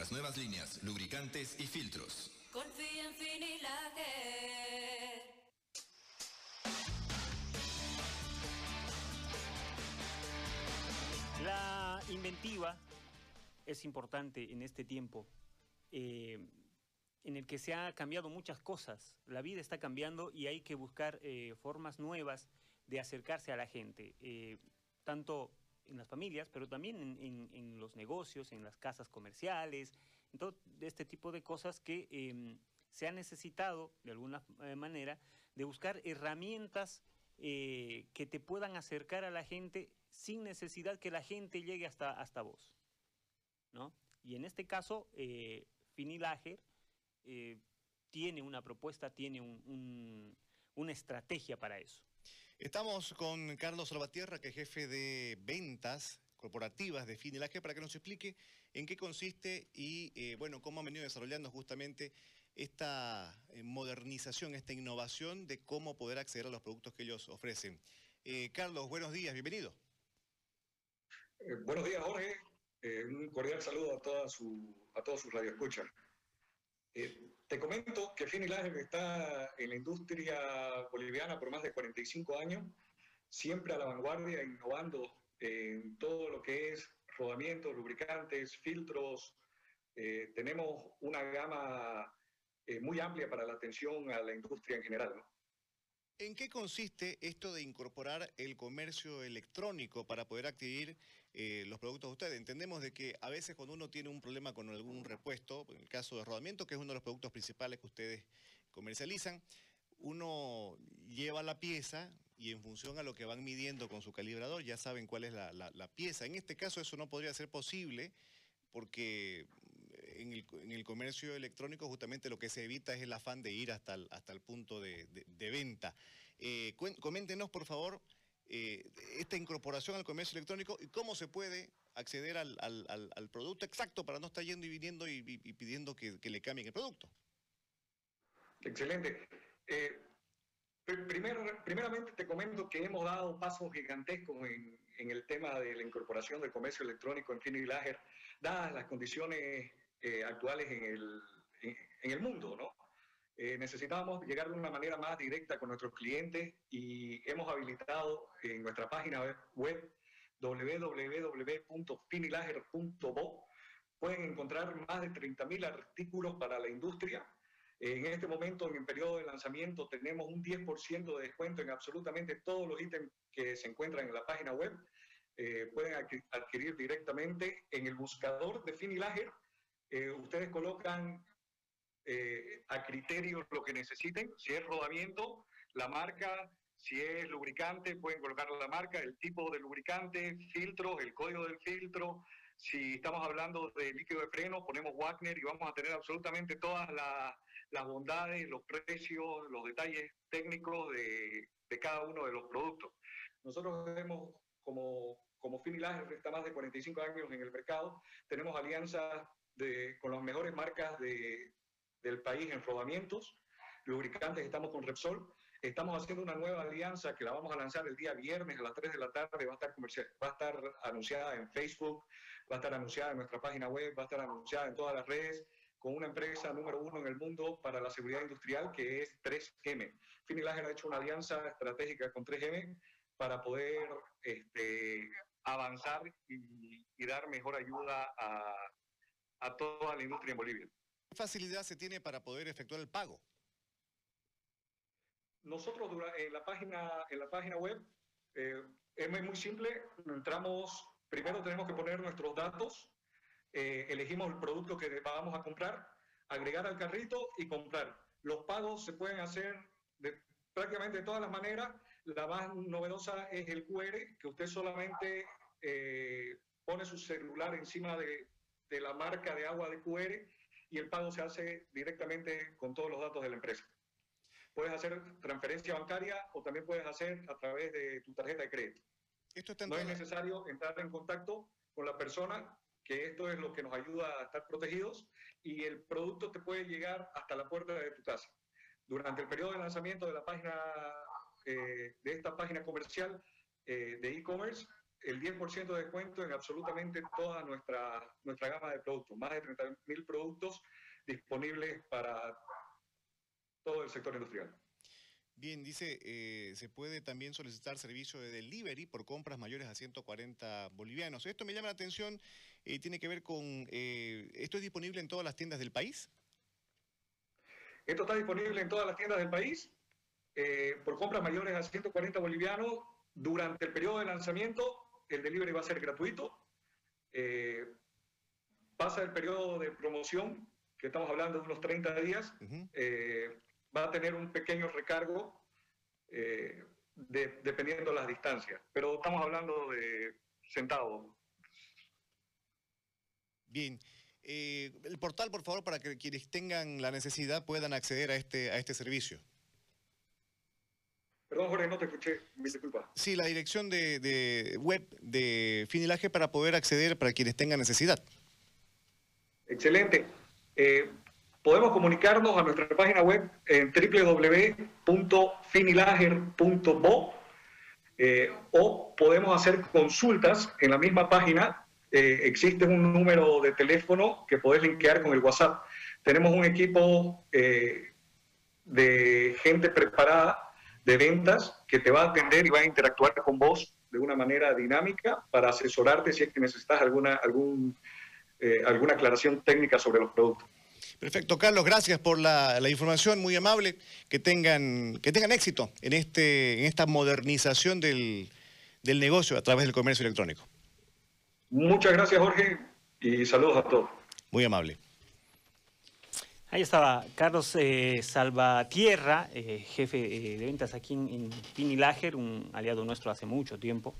nuestras nuevas líneas, lubricantes y filtros. Confía en Finilager. La inventiva es importante en este tiempo eh, en el que se ha cambiado muchas cosas. La vida está cambiando y hay que buscar eh, formas nuevas de acercarse a la gente, eh, tanto en las familias, pero también en, los negocios, en las casas comerciales, en todo este tipo de cosas que em, se ha necesitado, de alguna manera, de buscar herramientas que te puedan acercar a la gente sin necesidad que la gente llegue hasta, hasta vos. ¿no? Y en este caso, eh, Finilager eh, tiene una propuesta, tiene una estrategia para eso. Estamos con Carlos Salvatierra, que es jefe de ventas corporativas de Finilager, para que nos explique en qué consiste y, eh, bueno, cómo han venido desarrollando justamente esta eh, modernización, esta innovación de cómo poder acceder a los productos que ellos ofrecen. Carlos, buenos días, bienvenido. buenos días, Jorge. Eh, un cordial saludo a, toda a todos sus radioescuchas. Eh, te comento que Finilager está en la industria boliviana por más de 45 años, siempre a la vanguardia, innovando en todo lo que es rodamientos, lubricantes, filtros. Eh, tenemos una gama eh, muy amplia para la atención a la industria en general. ¿En qué consiste esto de incorporar el comercio electrónico para poder adquirir eh, los productos de ustedes? Entendemos de que a veces cuando uno tiene un problema con algún repuesto, en el caso de rodamiento, que es uno de los productos principales que ustedes comercializan, uno lleva la pieza y en función a lo que van midiendo con su calibrador ya saben cuál es la pieza. En este caso eso no podría ser posible porque en el, comercio electrónico justamente lo que se evita es el afán de ir hasta el, hasta el punto de, venta. Eh, coméntenos, por favor, eh, esta incorporación al comercio electrónico y cómo se puede acceder al, producto exacto para no estar yendo y viniendo y, pidiendo que, le cambien el producto. Excelente. Eh, primeramente te comento que hemos dado pasos gigantescos en, el tema de la incorporación del comercio electrónico en Finilager, dadas las condiciones eh, actuales en el, en, el, mundo, ¿no? Eh, necesitábamos llegar de una manera más directa con nuestros clientes y hemos habilitado en nuestra página web www.finilager.bo pueden encontrar más de 30.000 artículos para la industria. En este momento, en el periodo de lanzamiento, tenemos un 10% de descuento en absolutamente todos los ítems que se encuentran en la página web. Eh, pueden adquirir directamente en el buscador de Finilager eh, ustedes colocan eh, a criterio lo que necesiten, si es rodamiento, la marca, si es lubricante, pueden colocar la marca, el tipo de lubricante, filtros, el código del filtro. Si estamos hablando de líquido de freno, ponemos Wagner y vamos a tener absolutamente todas las bondades, los precios, los detalles técnicos de, cada uno de los productos. Nosotros vemos como, como Finilager, está más de 45 años en el mercado, tenemos alianzas con las mejores marcas del país en rodamientos, lubricantes, estamos con Repsol. Estamos haciendo una nueva alianza que la vamos a lanzar el día viernes a las 3 de la tarde, va a estar, comercial, va a estar anunciada en Facebook, va a estar anunciada en nuestra página web, va a estar anunciada en todas las redes con una empresa número uno en el mundo para la seguridad industrial que es 3M. Finilager ha hecho una alianza estratégica con 3M para poder este, avanzar y, y dar mejor ayuda a, a toda la industria en Bolivia. ¿Qué facilidad se tiene para poder efectuar el pago? Nosotros en la página, en la página web eh, es muy simple. Entramos, primero tenemos que poner nuestros datos, eh, elegimos el producto que vamos a comprar, agregar al carrito y comprar. Los pagos se pueden hacer de prácticamente de todas las maneras. La más novedosa es el QR, que usted solamente eh, pone su celular encima de, de la marca de agua de QR y el pago se hace directamente con todos los datos de la empresa. Puedes hacer transferencia bancaria o también puedes hacer a través de tu tarjeta de crédito. Esto no es necesario entrar en contacto con la persona, que esto es lo que nos ayuda a estar protegidos y el producto te puede llegar hasta la puerta de tu casa. Durante el periodo de lanzamiento de la página, eh, de esta página comercial eh, de e-commerce, el 10% de descuento en absolutamente toda nuestra, nuestra gama de productos, más de 30.000 productos disponibles para todo el sector industrial. Bien, dice, eh, se puede también solicitar servicio de delivery por compras mayores a 140 bolivianos. Esto me llama la atención y tiene que ver con, eh, ¿esto es disponible en todas las tiendas del país? Esto está disponible en todas las tiendas del país eh, por compras mayores a 140 bolivianos. Durante el periodo de lanzamiento, el delivery va a ser gratuito. Eh, pasa el periodo de promoción, que estamos hablando de unos 30 días. Uh -huh. eh, va a tener un pequeño recargo eh, de, dependiendo las distancias, pero estamos hablando de centavos. Bien. Eh, el portal, por favor, para que quienes tengan la necesidad puedan acceder a este, a este servicio. Perdón, Jorge, no te escuché, mi disculpa. Sí, la dirección de, de web de Finilaje para poder acceder para quienes tengan necesidad. Excelente. Eh, podemos comunicarnos a nuestra página web en www.finilager.bo eh, o podemos hacer consultas en la misma página. Eh, existe un número de teléfono que podés linkear con el WhatsApp. Tenemos un equipo de gente preparada de ventas que te va a atender y va a interactuar con vos de una manera dinámica para asesorarte si es que necesitas alguna, algún, eh, alguna aclaración técnica sobre los productos. Perfecto, Carlos, gracias por la, la, información, muy amable. Que tengan, que tengan éxito en, este, en esta modernización del, del negocio a través del comercio electrónico. Muchas gracias, Jorge, y saludos a todos. Muy amable. Ahí estaba Carlos eh, Salvatierra, eh, jefe eh, de ventas aquí en, en Finilager, un aliado nuestro hace mucho tiempo,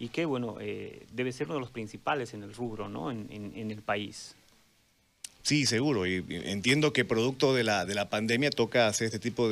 y que, bueno, eh, debe ser uno de los principales en el rubro, ¿no?, en, en, en el país. Sí, seguro. Y entiendo que producto de la, de la pandemia toca hacer este tipo de